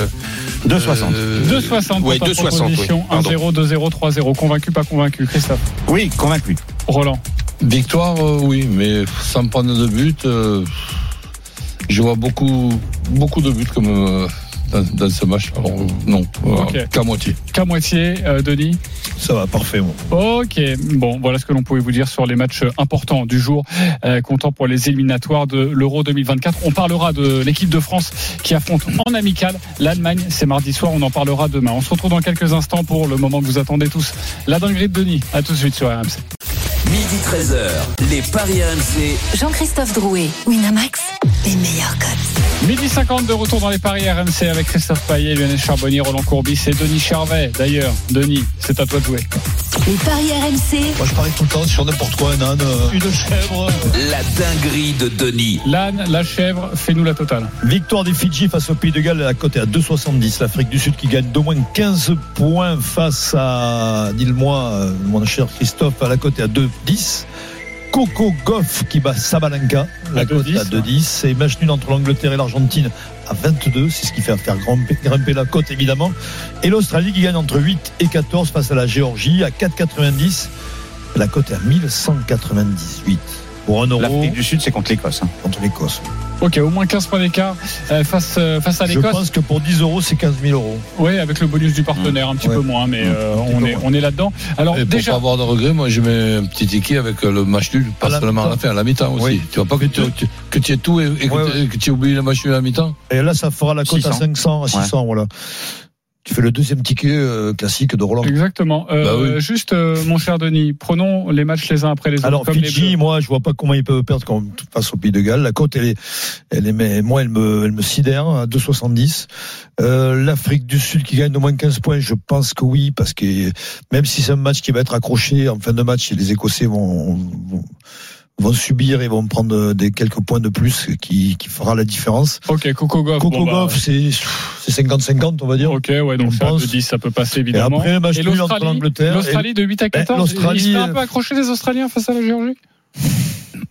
2,60. Euh, 2,60 pour ouais, ta 2,60, oui. proposition. Pardon. 1-0, 2-0, 3-0. Convaincu, pas convaincu, Christophe. Oui, convaincu. Roland. Victoire, euh, oui, mais sans prendre de but, euh, je vois beaucoup, beaucoup de buts comme euh, dans, dans ce match. Alors, euh, non, euh, qu'à moitié. Qu'à moitié, euh, Denis Ça va, parfait. Moi. Ok, bon, voilà ce que l'on pouvait vous dire sur les matchs importants du jour, euh, comptant pour les éliminatoires de l'Euro 2024. On parlera de l'équipe de France qui affronte en amical l'Allemagne. C'est mardi soir, on en parlera demain. On se retrouve dans quelques instants pour le moment que vous attendez tous. La dinguerie de Denis. À tout de suite sur RMC. Midi 13h, les Paris RMC. Jean-Christophe Drouet, Winamax, les meilleurs codes. Midi 50 de retour dans les paris RMC avec Christophe Payet, Lionel Charbonnier, Roland Courbis et Denis Charvet. D'ailleurs, Denis, c'est à toi de jouer. Les paris RMC, Moi, je parie tout le temps sur n'importe quoi, un âne, euh, une chèvre. La dinguerie de Denis. L'âne, la chèvre, fais-nous la totale. Victoire des Fidji face au Pays de Galles, la cote est à 2,70. L'Afrique du Sud qui gagne d'au moins 15 points face à, dis-le-moi, euh, mon cher Christophe, à la cote est à 2,10. Coco Goff qui bat Sabalenka, la À cote est à 2,10. 2,10. Et match nul entre l'Angleterre et l'Argentine à 22. C'est ce qui fait faire grimper, grimper la cote, évidemment. Et l'Australie qui gagne entre 8 et 14 face à la Géorgie à 4,90. La cote est à 1198. Pour 1 euro L'Afrique du Sud, c'est contre l'Écosse. hein. contre l'Écosse. Ok, au moins 15 points d'écart euh, face, euh, face à Je l'Écosse. pense que pour 10 euros, c'est 15 000 euros. Oui, avec le bonus du partenaire, un petit Ouais. peu moins, mais Mmh. euh, on, peu est, moins. on est là-dedans. Alors Et pour déjà, pas avoir de regrets, moi je mets un petit ticket avec le match nul, pas À la seulement à la fin, à la mi-temps aussi. Oui. Tu vois pas que tu, tu- que tu aies tout et, et que, Ouais, tu- que tu oublies le match nul à la mi-temps? Et là, ça fera la cote à 600. 500, à 600, voilà. Tu fais le deuxième ticket euh, classique de Roland. exactement. Euh, Bah oui. Juste, euh, mon cher Denis, prenons les matchs les uns après les autres. Alors comme Fidji, moi, je vois pas comment ils peuvent perdre quand- face au Pays de Galles. La cote, elle est, elle est, moi, elle me, elle me sidère à 2,70. Euh, L'Afrique du Sud qui gagne au moins 15 points, je pense que oui, parce que même si c'est un match qui va être accroché en fin de match, les Écossais vont, vont, vont subir et vont prendre des quelques points de plus qui, qui fera la différence. Ok, Coco Goff. Coco bon, bah, Goff, c'est c'est 50-50, on va dire. Ok, ouais, donc à pense. 2-10, ça peut passer Et évidemment. après, match Et nul entre l'Australie, l'Angleterre. l'Australie de 8 à 14, l'Australie, il serait un euh, peu accroché les Australiens face à la Géorgie?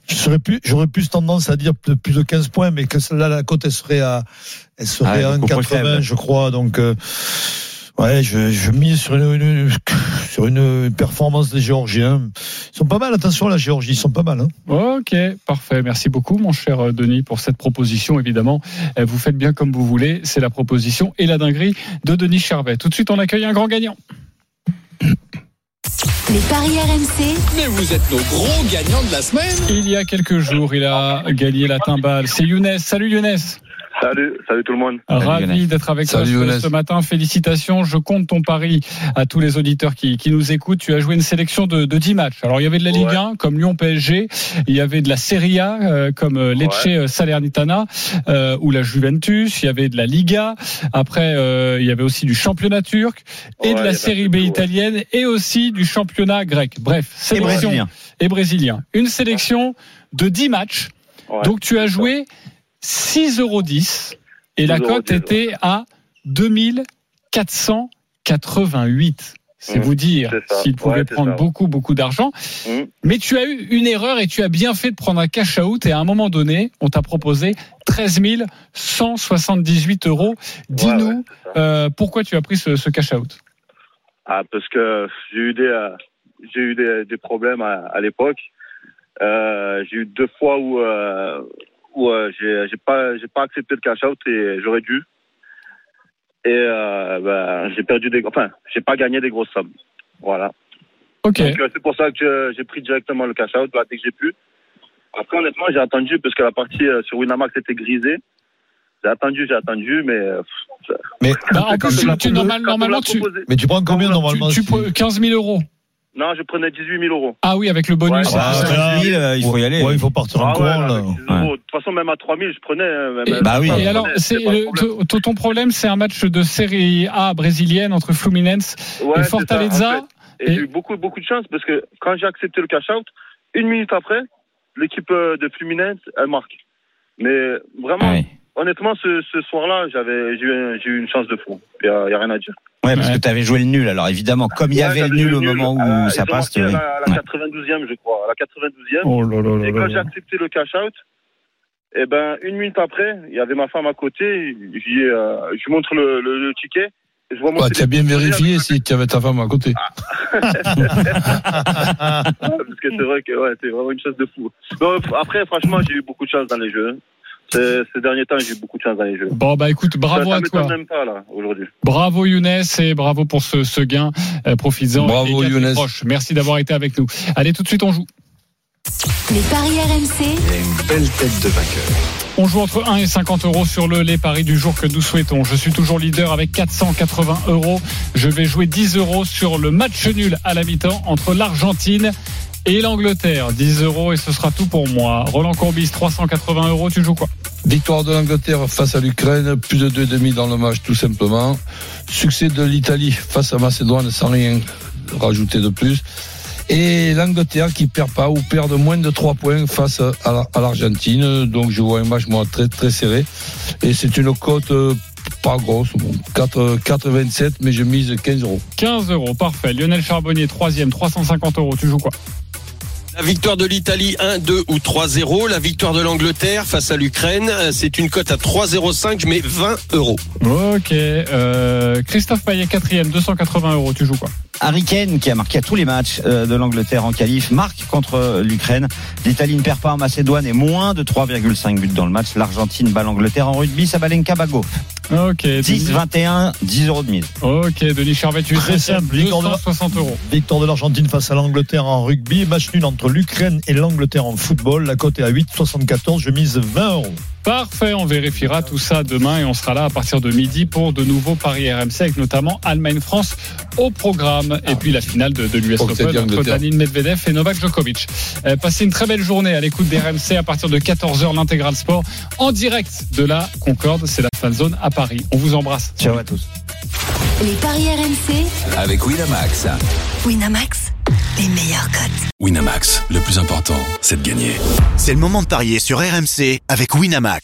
J'aurais plus, j'aurais plus tendance à dire de plus de 15 points, mais que là, la cote, elle serait à, elle serait Ah, à beaucoup plus 1,80, faible. je crois. Donc, euh, ouais, je, je mise sur une, une- sur une performance des Géorgiens. Ils sont pas mal, attention, la Géorgie, ils sont pas mal, hein. Ok, parfait. Merci beaucoup, mon cher euh, Denis, pour cette proposition. Évidemment, Euh, vous faites bien comme vous voulez. C'est la proposition et la dinguerie de Denis Charvet. Tout de suite, on accueille un grand gagnant. les paris RMC, Mais vous êtes nos gros gagnants de la semaine. Il y a quelques jours, il a gagné la timbale. C'est Younes. Salut Younes. Salut, salut tout le monde. Ravi d'être avec toi ce- matin. Félicitations. Je compte ton pari à tous les auditeurs qui, qui nous écoutent. Tu as joué une sélection de, de 10 matchs. Alors, il y avait de la Ligue Ouais. 1 comme Lyon PSG. Il y avait de la Serie A euh, comme euh, Lecce euh, Salernitana euh, ou la Juventus. Il y avait de la Liga. Après, euh, il y avait aussi du championnat turc et Ouais, de la un B ouais. italienne et aussi du championnat grec. Bref, Et sélection brésilien. et brésilien. Une sélection de 10 matchs. Ouais. Donc tu as joué 6,10 euros et la 6,10 cote était à 2488. C'est Mmh, vous dire s'il pouvait Ouais, prendre ça, beaucoup, beaucoup d'argent. Mmh. Mais tu as eu une erreur et tu as bien fait de prendre un cash out et à un moment donné, on t'a proposé 13 178 euros. Dis-nous Ouais, ouais, euh, pourquoi tu as pris ce, ce cash out? Ah, parce que j'ai eu des, euh, j'ai eu des, des problèmes à, à l'époque. Euh, j'ai eu deux fois où, euh, où euh, j'ai, j'ai pas, j'ai pas accepté le cash out et j'aurais dû. Et euh, ben, j'ai perdu des, enfin, j'ai pas gagné des grosses sommes. Voilà. Ok. Donc euh, c'est pour ça que j'ai pris directement le cash out là, dès que j'ai pu. Après honnêtement j'ai attendu parce que la partie euh, sur Winamax était grisée. J'ai attendu, j'ai attendu, mais Mais, Bah, en plus, tu, tu- normal- normalement, tu, mais tu prends combien tu, normalement tu prends 15 000 euros. Non, je prenais 18 000 euros. Ah oui, avec le bonus. Ouais, Ah, là, 000, euh, il faut y aller. Ouais, il faut partir en Ah ouais, courant, là, là. avec 10 euros. De toute façon, même à 3 000, je prenais. euh, même- Et- Bah oui. Et alors, c'est ton problème, c'est un match de série A brésilienne entre Fluminense Ouais, et Fortaleza. en fait. Et, Et- j'ai eu beaucoup, beaucoup de chance parce que quand j'ai accepté le cash out, une minute après, l'équipe euh, de Fluminense, elle marque. Mais vraiment, Ah oui. Honnêtement, ce, ce soir-là, j'avais, j'ai eu, j'ai eu une chance de fou. Il n'y a, il y a rien à dire. Ouais, parce que tu avais joué le nul. Alors évidemment, comme il y avait le nul au moment où Euh, ça passe, tu à la, à la ouais. 92e, je crois. À la 92e. Oh là là là Et là quand là. j'ai accepté le cash out, eh ben, une minute après, il y avait ma femme à côté. Je lui, euh, je lui montre le, le, le ticket. Et Tu as bien vérifié si tu avais ta femme à côté. Parce que c'est vrai que ouais, c'est vraiment une chose de fou. Non, après, franchement, j'ai eu beaucoup de chance dans les jeux. Ces, derniers temps, j'ai eu beaucoup de chance dans les jeux. Bon, bah écoute, bravo ça, à ça m'étonne toi. même pas, là, aujourd'hui. Bravo Younes et bravo pour ce, ce gain. Euh, Profites-en. Bravo, Younes. proche. Merci d'avoir été avec nous. Allez, tout de suite, on joue. les paris RMC, Il a une belle tête de vainqueur. On joue entre 1 et 50 euros sur le les paris du jour que nous souhaitons. Je suis toujours leader avec 480 euros. Je vais jouer 10 euros sur le match nul à la mi-temps entre l'Argentine et l'Angleterre, 10 euros et ce sera tout pour moi. Roland Courbis, 380 euros, tu joues quoi? Victoire de l'Angleterre face à l'Ukraine, plus de 2,5 dans le match tout simplement. Succès de l'Italie face à Macédoine sans rien rajouter de plus. Et l'Angleterre qui perd pas ou perd de moins de 3 points face à l'Argentine. Donc je vois un match moi très très serré. Et c'est une cote euh, pas grosse, bon, 4, 4,27 mais je mise 15 euros. 15 euros, parfait. Lionel Charbonnier, troisième, 350 euros. Tu joues quoi? La victoire de l'Italie 1, 2 ou 3-0. La victoire de l'Angleterre face à l'Ukraine, c'est une cote à 3,05. Je mets 20 euros. Ok. Euh, Christophe Payet, quatrième, 280 euros. Tu joues quoi? Harry Kane, qui a marqué à tous les matchs euh, de l'Angleterre en qualif, marque contre l'Ukraine. L'Italie ne perd pas en Macédoine et moins de 3,5 buts dans le match. L'Argentine bat l'Angleterre en rugby. Sabalenka Bago. Ok. 10, 21, 10 euros de mise. Ok, Denis Charvet, tu Très simple. 260 euros. Victoire de l'Argentine face à l'Angleterre en rugby. Match nul entre l'Ukraine et l'Angleterre en football. La cote est à 8,74. Je mise 20 euros. Parfait, on vérifiera tout ça demain et on sera là à partir de midi pour de nouveaux paris RMC avec notamment Allemagne-France au programme et puis la finale de, de l'US Open entre Danil Medvedev et Novak Djokovic. Euh, passez une très belle journée à l'écoute des RMC à partir de 14h l'intégral sport en direct de la Concorde, c'est la fan zone à Paris. On vous embrasse. Ciao à tous. Les paris RMC avec Winamax. Winamax, les meilleurs cotes. Winamax, le plus important, c'est de gagner. C'est le moment de parier sur RMC avec Winamax.